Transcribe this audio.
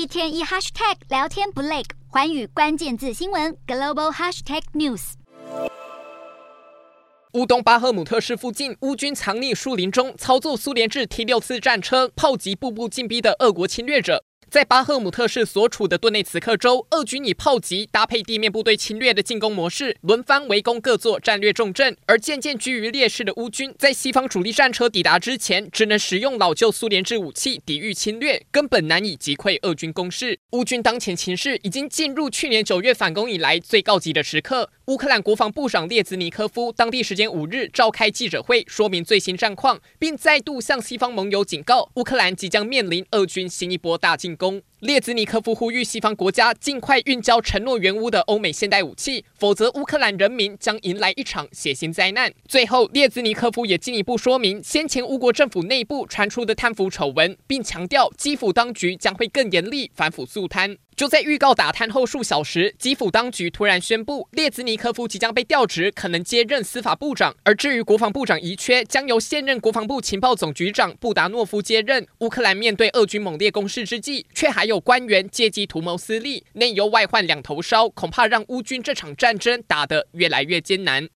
一天一 hashtag 聊天不累，环宇关键字新闻 global hashtag news。乌东巴赫姆特市附近，乌军藏匿树林中，操作苏联制 T 六四战车炮击步步进逼的俄国侵略者。在巴赫姆特市所处的顿内茨克州，俄军以炮击搭配地面部队侵略的进攻模式，轮番围攻各座战略重镇。而渐渐居于劣势的乌军，在西方主力战车抵达之前，只能使用老旧苏联制武器抵御侵略，根本难以击溃俄军攻势。乌军当前情势已经进入去年九月反攻以来最告急的时刻。乌克兰国防部长列兹尼科夫当地时间五日召开记者会，说明最新战况，并再度向西方盟友警告，乌克兰即将面临俄军新一波大进攻。列兹尼科夫呼吁西方国家尽快运交承诺援乌的欧美现代武器，否则乌克兰人民将迎来一场血腥灾难。最后，列兹尼科夫也进一步说明先前乌国政府内部传出的贪腐丑闻，并强调基辅当局将会更严厉反腐肃贪。就在预告打探后数小时，基辅当局突然宣布，列兹尼科夫即将被调职，可能接任司法部长。而至于国防部长遗缺，将由现任国防部情报总局长布达诺夫接任。乌克兰面对俄军猛烈攻势之际，却还有官员借机图谋私利，内忧外患两头烧，恐怕让乌军这场战争打得越来越艰难。